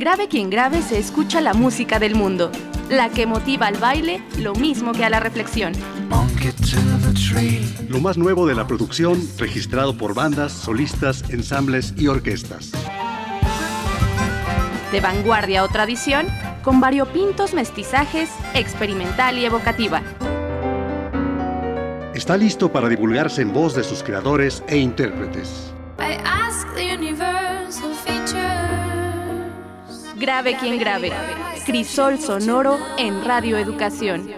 Grave quien grave se escucha la música del mundo, la que motiva al baile lo mismo que a la reflexión. Lo más nuevo de la producción registrado por bandas, solistas, ensambles y orquestas. De vanguardia o tradición, con variopintos mestizajes, experimental y evocativa. Está listo para divulgarse en voz de sus creadores e intérpretes. Grave quien grave. Crisol sonoro en Radio Educación.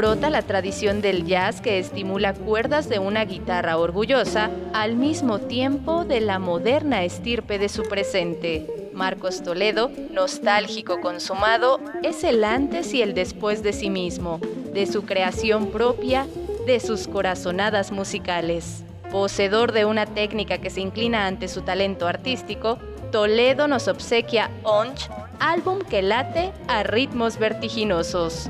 Brota la tradición del jazz que estimula cuerdas de una guitarra orgullosa al mismo tiempo de la moderna estirpe de su presente. Marcos Toledo, nostálgico consumado, es el antes y el después de sí mismo, de su creación propia, de sus corazonadas musicales. Poseedor de una técnica que se inclina ante su talento artístico, Toledo nos obsequia Onch, álbum que late a ritmos vertiginosos.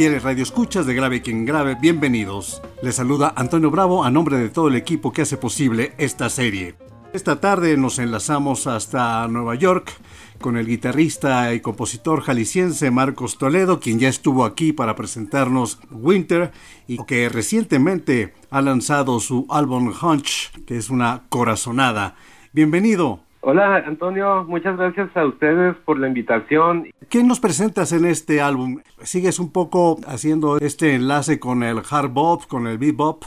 Fieles radioescuchas de Grave quien Grave, bienvenidos. Les saluda Antonio Bravo a nombre de todo el equipo que hace posible esta serie. Esta tarde nos enlazamos hasta Nueva York con el guitarrista y compositor jalisciense Marcos Toledo, quien ya estuvo aquí para presentarnos Winter y que recientemente ha lanzado su álbum Hunch, que es una corazonada. Bienvenido. Hola Antonio, muchas gracias a ustedes por la invitación. ¿Qué nos presentas en este álbum? ¿Sigues un poco haciendo este enlace con el hard bop, con el bebop?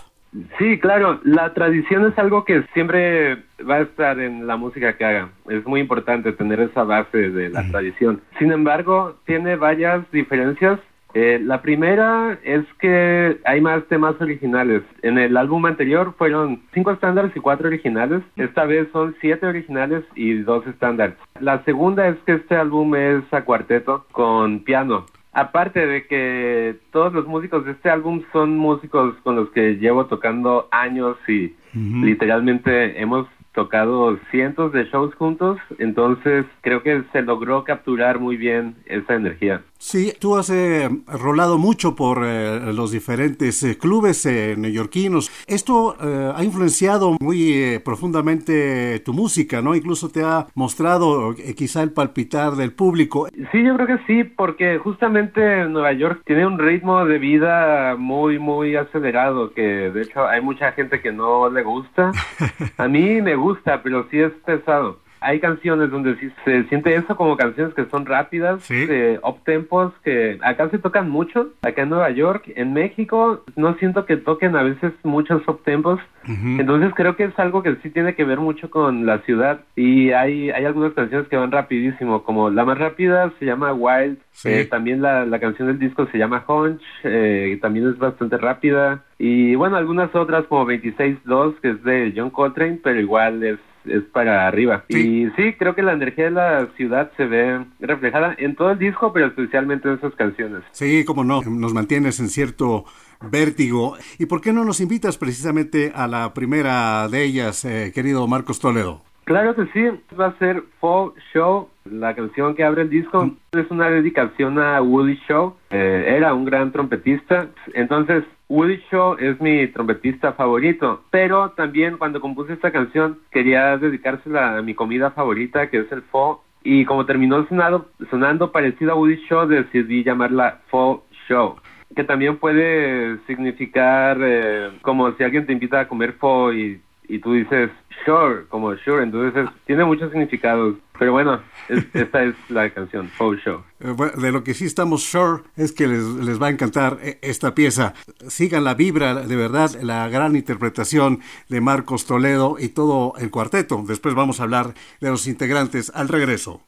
Sí, claro, la tradición es algo que siempre va a estar en la música que haga. Es muy importante tener esa base de la tradición. Sin embargo, tiene varias diferencias eh, la primera es que hay más temas originales. En el álbum anterior fueron cinco estándares y cuatro originales. Esta vez son siete originales y dos estándares. La segunda es que este álbum es a cuarteto con piano. Aparte de que todos los músicos de este álbum son músicos con los que llevo tocando años y literalmente hemos tocado cientos de shows juntos, entonces creo que se logró capturar muy bien esa energía. Sí, tú has eh, rolado mucho por eh, los diferentes eh, clubes neoyorquinos. Esto ha influenciado muy profundamente tu música, ¿no? Incluso te ha mostrado quizá el palpitar del público. Sí, yo creo que sí, porque justamente Nueva York tiene un ritmo de vida muy, muy acelerado, que de hecho hay mucha gente que no le gusta. A mí me gusta, pero sí es pesado hay canciones donde sí se siente eso como canciones que son rápidas, de up tempos, que acá se tocan mucho, acá en Nueva York, en México no siento que toquen a veces muchos up tempos, entonces creo que es algo que sí tiene que ver mucho con la ciudad y hay, hay algunas canciones que van rapidísimo, como la más rápida se llama Wild, eh, también la, la canción del disco se llama Hunch, eh, también es bastante rápida. Y bueno, algunas otras como 26-2 que es de John Coltrane, pero igual es es para arriba. Y sí, creo que la energía de la ciudad se ve reflejada en todo el disco, pero especialmente en esas canciones. Sí, como no, nos mantienes en cierto vértigo. ¿Y por qué no nos invitas precisamente a la primera de ellas, eh, querido Marcos Toledo? Claro que sí, va a ser Fall Show, la canción que abre el disco. Mm. Es una dedicación a Woody Show, eh, era un gran trompetista. Entonces, Woody Shaw es mi trompetista favorito, pero también cuando compuse esta canción quería dedicársela a mi comida favorita, que es el pho, y como terminó sonando, sonando parecido a Woody Shaw, decidí llamarla Pho Show, que también puede significar eh, como si alguien te invita a comer pho y y tú dices sure, como sure, entonces tiene muchos significados. Pero bueno, esta es la canción, Faux Show. Eh, de lo que sí estamos sure es que les, les va a encantar eh, esta pieza. Sigan la vibra, de verdad, la gran interpretación de Marcos Toledo y todo el cuarteto. Después vamos a hablar de los integrantes al regreso.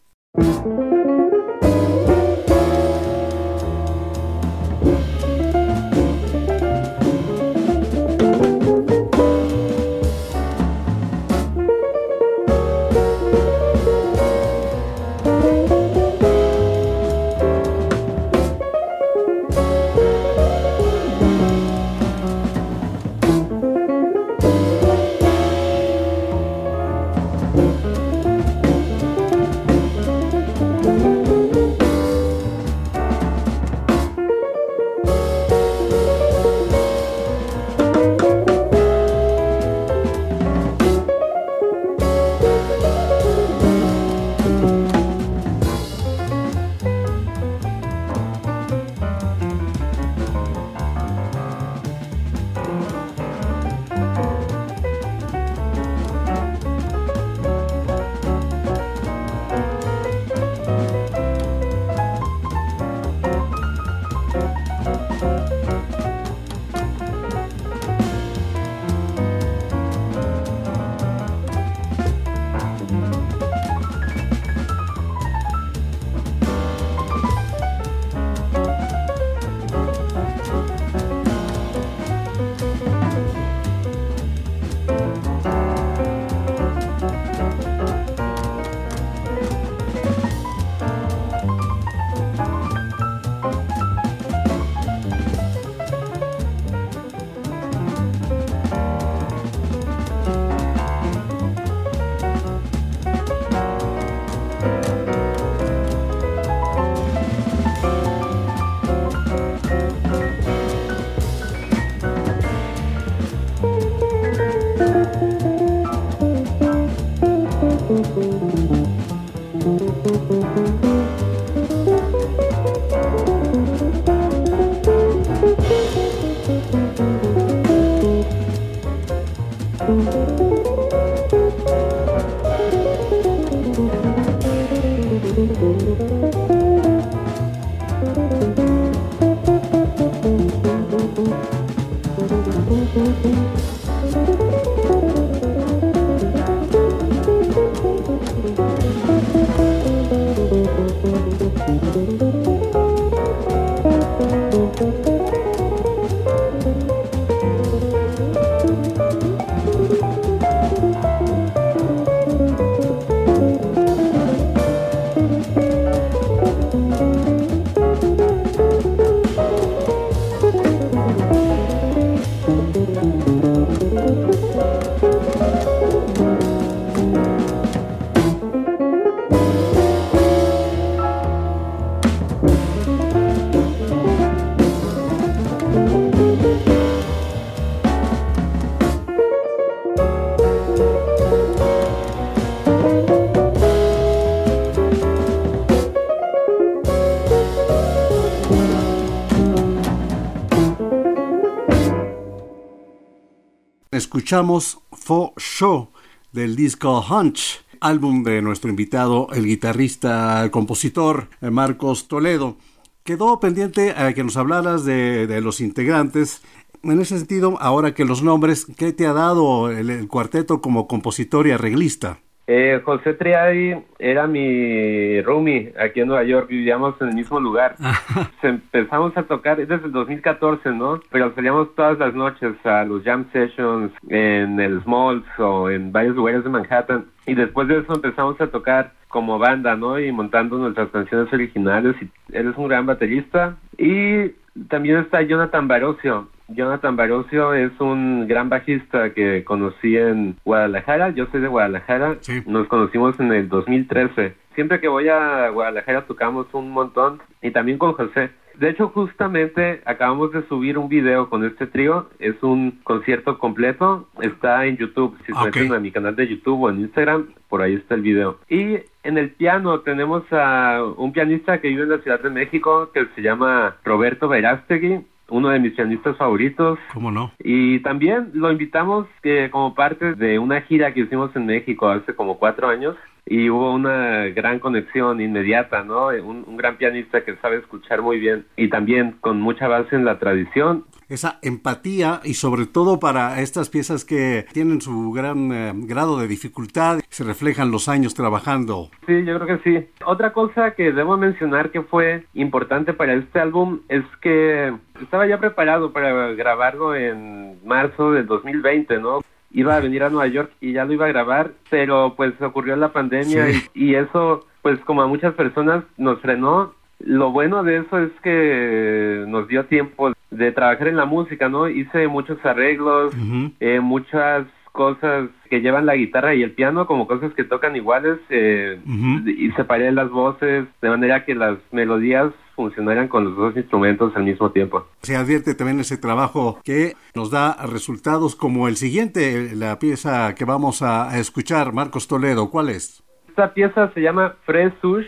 Escuchamos For Show del disco Hunch, álbum de nuestro invitado, el guitarrista, compositor eh, Marcos Toledo. Quedó pendiente a que nos hablaras de, los integrantes. En ese sentido, ahora que los nombres, ¿qué te ha dado el cuarteto como compositor y arreglista? Eh, José Triadi era mi roomie aquí en Nueva York, vivíamos en el mismo lugar. Empezamos a tocar desde el 2014, ¿no? Pero salíamos todas las noches a los jam sessions en el Smalls o en varios lugares de Manhattan. Y después de eso empezamos a tocar como banda, ¿no? Y montando nuestras canciones originales. Y él es un gran baterista. Y también está Jonathan Barocio, Jonathan Barocio es un gran bajista que conocí en Guadalajara. Yo soy de Guadalajara. Nos conocimos en el 2013. Siempre que voy a Guadalajara tocamos un montón y también con José. De hecho, justamente acabamos de subir un video con este trío. Es un concierto completo. Está en YouTube. Si se meten a mi canal de YouTube o en Instagram, por ahí está el video. Y en el piano tenemos a un pianista que vive en la Ciudad de México que se llama Roberto Verástegui uno de mis pianistas favoritos. ¿Cómo no? Y también lo invitamos que como parte de una gira que hicimos en México hace como cuatro años y hubo una gran conexión inmediata, ¿no? Un, un, gran pianista que sabe escuchar muy bien y también con mucha base en la tradición. Esa empatía y sobre todo para estas piezas que tienen su gran eh, grado de dificultad, se reflejan los años trabajando. Sí, yo creo que sí. Otra cosa que debo mencionar que fue importante para este álbum es que estaba ya preparado para grabarlo en marzo del 2020, ¿no? Iba a venir a Nueva York y ya lo iba a grabar, pero pues ocurrió la pandemia y, y, eso, pues como a muchas personas nos frenó. Lo bueno de eso es que nos dio tiempo de trabajar en la música, ¿no? Hice muchos arreglos, eh, muchas cosas que llevan la guitarra y el piano como cosas que tocan iguales eh, y separé las voces de manera que las melodías funcionaran con los dos instrumentos al mismo tiempo. Se advierte también ese trabajo que nos da resultados como el siguiente, la pieza que vamos a escuchar, Marcos Toledo, ¿cuál es? Esta pieza se llama Fresush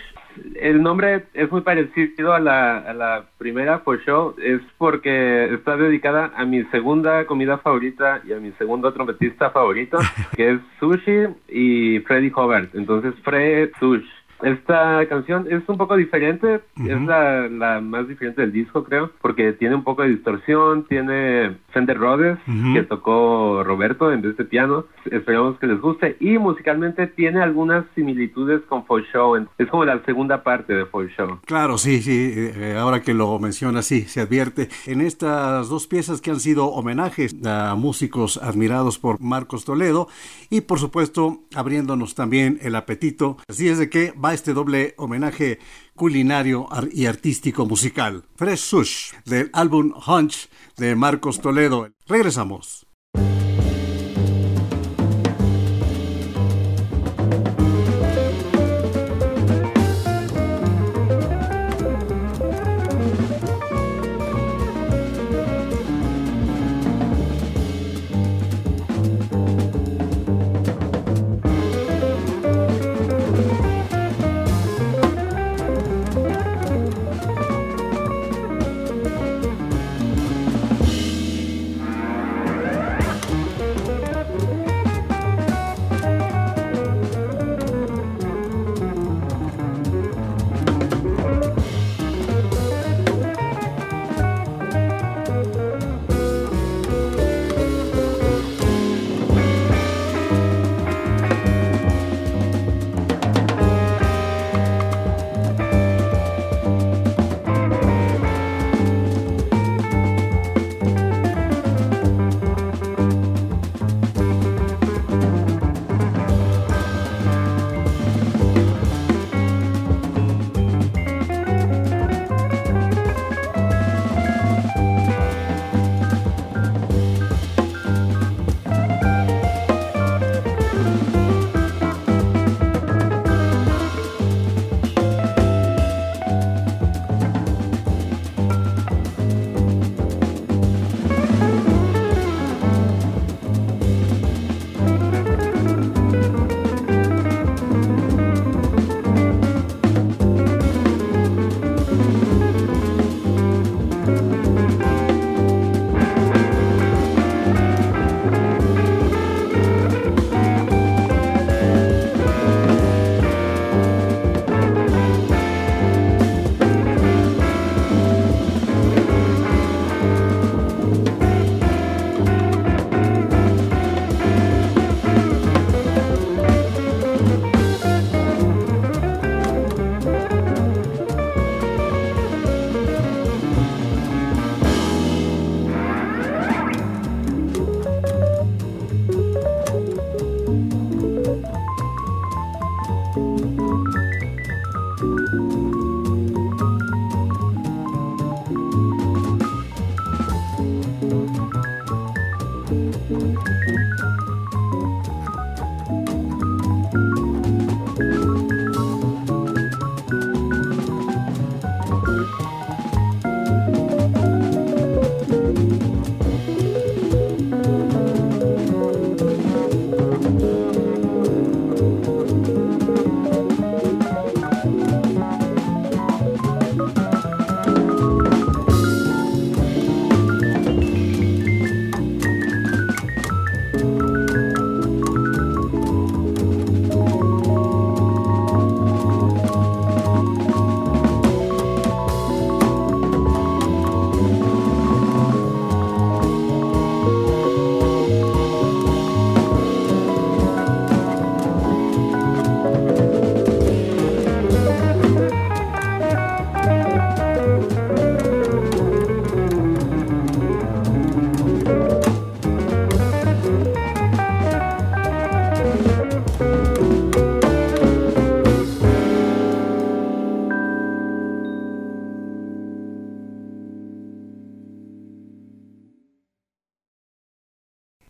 el nombre es muy parecido a la, a la primera For Show, es porque está dedicada a mi segunda comida favorita y a mi segundo trompetista favorito, que es Sushi y Freddy Hobart. Entonces, Fred Sush. Esta canción es un poco diferente, es la, la, más diferente del disco, creo, porque tiene un poco de distorsión, tiene Fender Rhodes, que tocó Roberto en vez de piano. Esperamos que les guste. Y musicalmente tiene algunas similitudes con For Show. Es como la segunda parte de For Show. Claro, sí, sí. Eh, ahora que lo menciona, sí, se advierte. En estas dos piezas que han sido homenajes a músicos admirados por Marcos Toledo y, por supuesto, abriéndonos también el apetito. Así es de que va este doble homenaje culinario y artístico musical. Fresh Sush, del álbum Hunch de Marcos Toledo. Regresamos.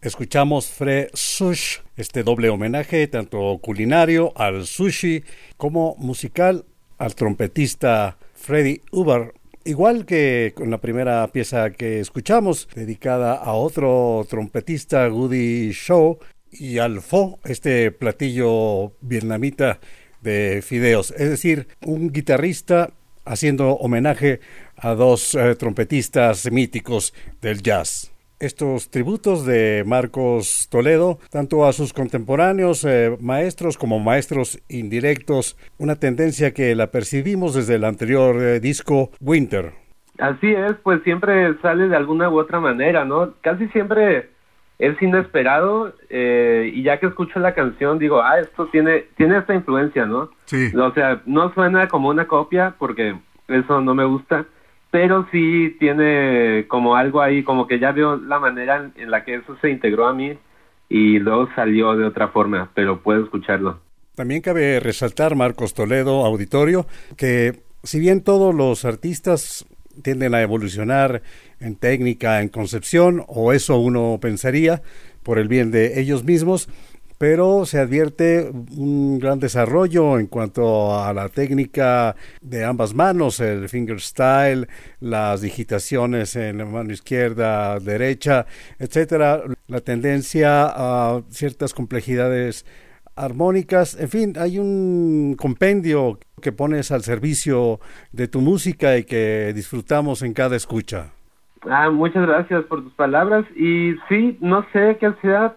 Escuchamos Fre Sush, este doble homenaje tanto culinario al sushi como musical al trompetista Freddy Uber. Igual que con la primera pieza que escuchamos, dedicada a otro trompetista, Woody Shaw, y al pho, este platillo vietnamita de fideos. Es decir, un guitarrista haciendo homenaje a dos eh, trompetistas míticos del jazz. Estos tributos de Marcos Toledo, tanto a sus contemporáneos eh, maestros como maestros indirectos, una tendencia que la percibimos desde el anterior eh, disco Winter. Así es, pues siempre sale de alguna u otra manera, ¿no? Casi siempre es inesperado eh, y ya que escucho la canción digo, ah, esto tiene, tiene esta influencia, ¿no? Sí. O sea, no suena como una copia porque eso no me gusta, pero sí tiene como algo ahí, como que ya veo la manera en la que eso se integró a mí y luego salió de otra forma, pero puedo escucharlo. También cabe resaltar, Marcos Toledo, auditorio, que si bien todos los artistas tienden a evolucionar en técnica, en concepción, o eso uno pensaría, por el bien de ellos mismos, pero se advierte un gran desarrollo en cuanto a la técnica de ambas manos, el fingerstyle, las digitaciones en la mano izquierda, derecha, etcétera, la tendencia a ciertas complejidades armónicas, en fin, hay un compendio que pones al servicio de tu música y que disfrutamos en cada escucha. Ah, muchas gracias por tus palabras y sí, no sé qué sea,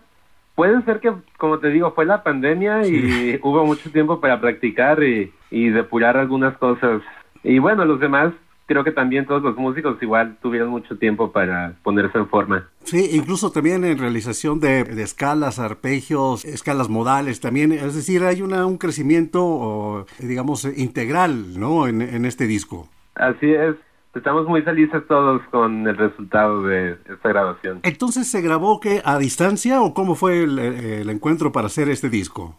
puede ser que, como te digo, fue la pandemia y hubo mucho tiempo para practicar y, y depurar algunas cosas. Y bueno, los demás creo que también todos los músicos igual tuvieron mucho tiempo para ponerse en forma. Sí, incluso también en realización de, escalas, arpegios, escalas modales también, es decir, hay una, un crecimiento, digamos, integral, ¿no? En, en este disco. Así es. Estamos muy felices todos con el resultado de esta grabación. Entonces, ¿se grabó que a distancia o cómo fue el, el encuentro para hacer este disco?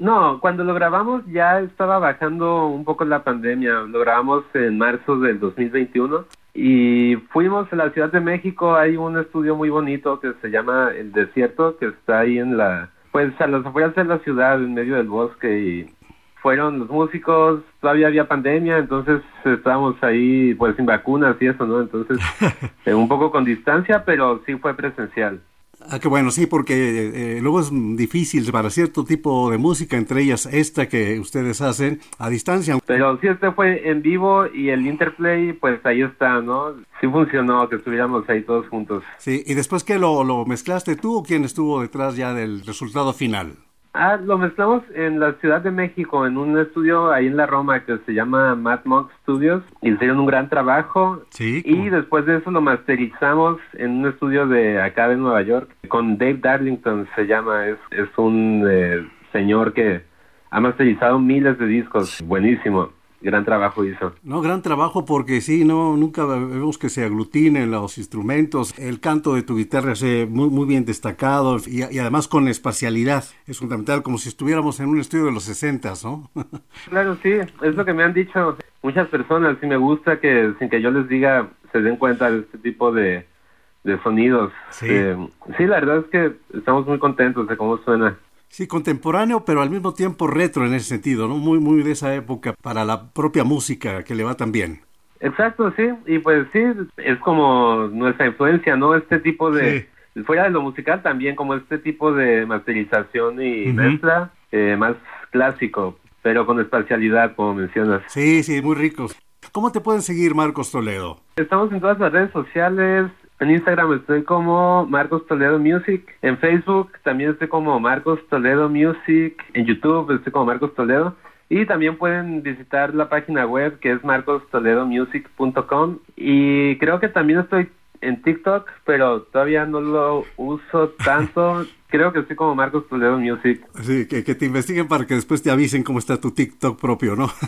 No, cuando lo grabamos ya estaba bajando un poco la pandemia. Lo grabamos en marzo del 2021 y fuimos a la Ciudad de México. Hay un estudio muy bonito que se llama El Desierto, que está ahí en la, pues a las afueras de la ciudad, en medio del bosque y fueron los músicos, todavía había pandemia, entonces estábamos ahí pues sin vacunas y eso, ¿no? Entonces eh, un poco con distancia, pero sí fue presencial. Ah, qué bueno, sí, porque eh, luego es difícil para cierto tipo de música, entre ellas esta que ustedes hacen a distancia. Pero sí, este fue en vivo y el interplay, pues ahí está, ¿no? Sí funcionó que estuviéramos ahí todos juntos. Sí, y después que lo, lo mezclaste tú o quién estuvo detrás ya del resultado final. Ah, lo mezclamos en la Ciudad de México, en un estudio ahí en la Roma que se llama Mad Monk Studios. Hicieron un gran trabajo. Sí. Y después de eso lo masterizamos en un estudio de acá de Nueva York con Dave Darlington, se llama. Es, es un eh, señor que ha masterizado miles de discos. Buenísimo gran trabajo hizo. No, gran trabajo porque sí, no, nunca vemos que se aglutinen los instrumentos. El canto de tu guitarra es muy, muy bien destacado y, además con espacialidad. Es fundamental, como si estuviéramos en un estudio de los 60, ¿no? claro, sí, es lo que me han dicho muchas personas y me gusta que sin que yo les diga se den cuenta de este tipo de, de sonidos. Sí. Eh, sí, la verdad es que estamos muy contentos de cómo suena. Sí, contemporáneo, pero al mismo tiempo retro en ese sentido, ¿no? Muy, muy de esa época para la propia música que le va tan bien. Exacto, sí, y pues sí, es como nuestra influencia, ¿no? Este tipo de, fuera de lo musical también, como este tipo de masterización y mezcla eh, más clásico, pero con espacialidad, como mencionas. Sí, sí, muy ricos. ¿Cómo te pueden seguir, Marcos Toledo? Estamos en todas las redes sociales, en Instagram estoy como Marcos Toledo Music. En Facebook también estoy como Marcos Toledo Music. En YouTube estoy como Marcos Toledo. Y también pueden visitar la página web que es marcostoledomusic.com. Y creo que también estoy en TikTok, pero todavía no lo uso tanto. Creo que estoy como Marcos Toledo Music. Sí, que, te investiguen para que después te avisen cómo está tu TikTok propio, ¿no?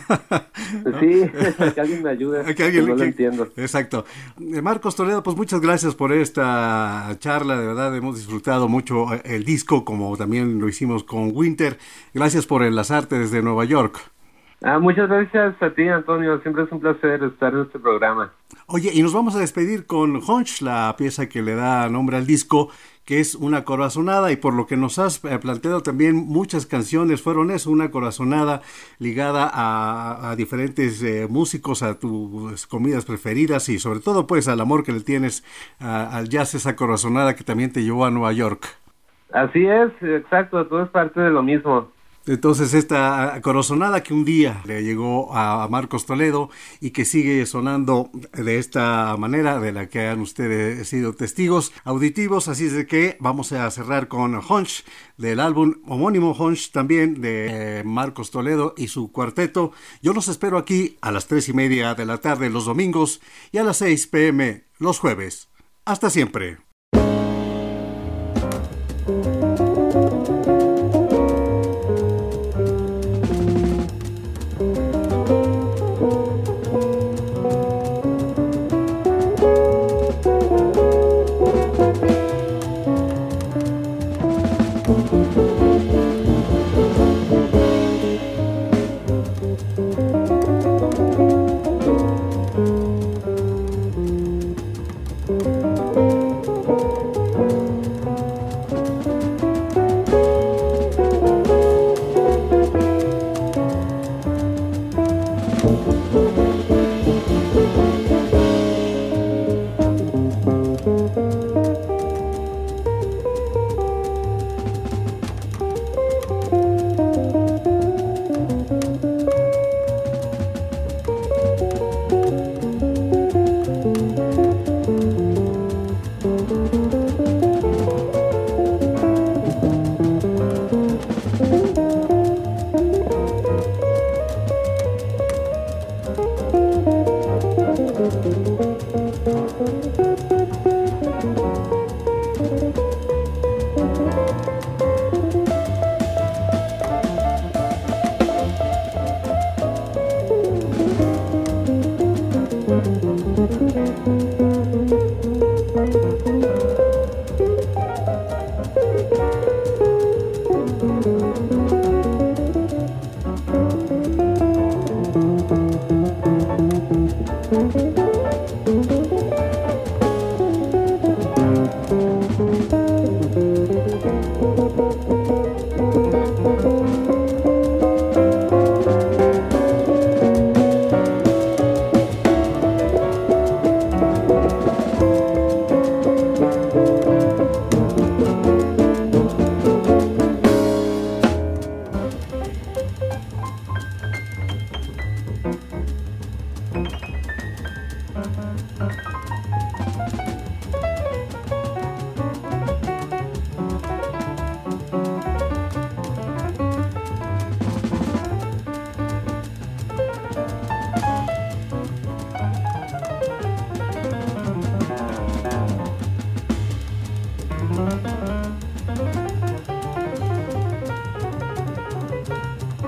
Sí, que alguien me ayude. Que alguien, no lo entiendo. Exacto. Eh, Marcos Toledo, pues muchas gracias por esta charla. De verdad, hemos disfrutado mucho eh, el disco, como también lo hicimos con Winter. Gracias por enlazarte desde Nueva York. Ah, muchas gracias a ti, Antonio. Siempre es un placer estar en este programa. Oye, y nos vamos a despedir con Hunch, la pieza que le da nombre al disco, que es una corazonada y por lo que nos has eh, planteado también muchas canciones fueron eso, una corazonada ligada a, diferentes eh, músicos, a tus comidas preferidas y sobre todo pues al amor que le tienes al jazz, esa corazonada que también te llevó a Nueva York. Así es, exacto, todo es parte de lo mismo. Entonces esta corazonada que un día le llegó a Marcos Toledo y que sigue sonando de esta manera de la que han ustedes sido testigos auditivos, así es de que vamos a cerrar con Hunch del álbum homónimo Hunch también de eh, Marcos Toledo y su cuarteto. Yo los espero aquí a las tres y media de la tarde los domingos y a las seis pm los jueves. Hasta siempre.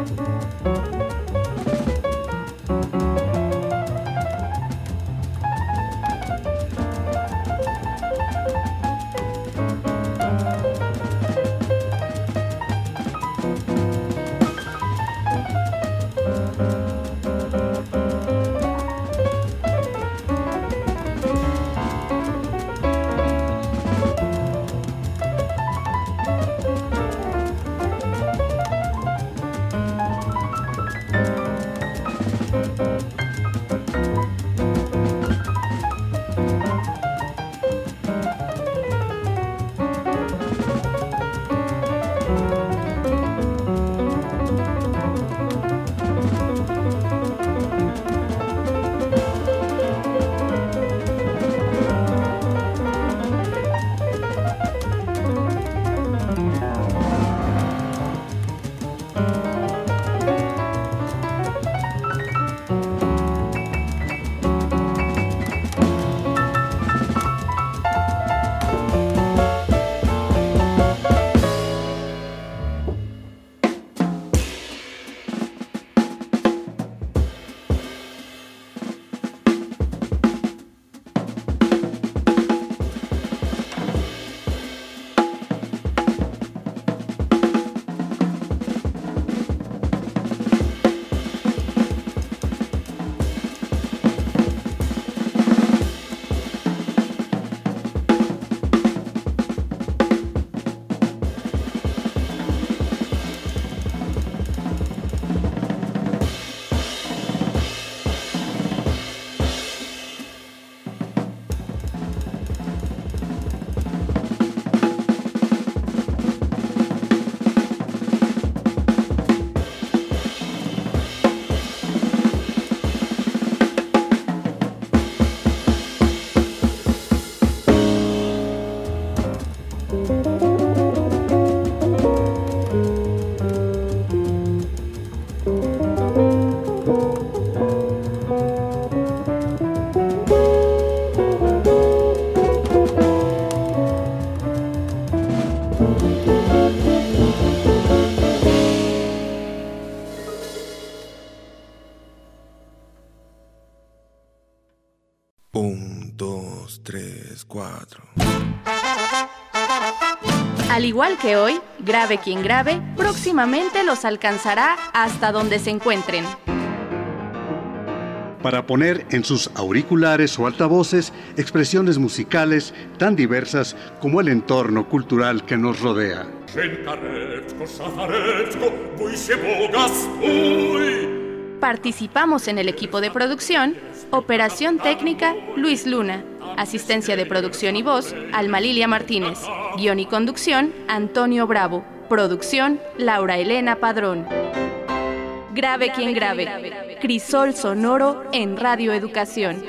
Música Un, dos, tres, cuatro. Al igual que hoy, grave quien grave, próximamente los alcanzará hasta donde se encuentren. Para poner en sus auriculares o altavoces expresiones musicales tan diversas como el entorno cultural que nos rodea. Participamos en el equipo de producción, operación técnica Luis Luna, asistencia de producción y voz Alma Lilia Martínez, guion y conducción Antonio Bravo, producción Laura Elena Padrón. Grave quien grave, crisol sonoro en Radio Educación.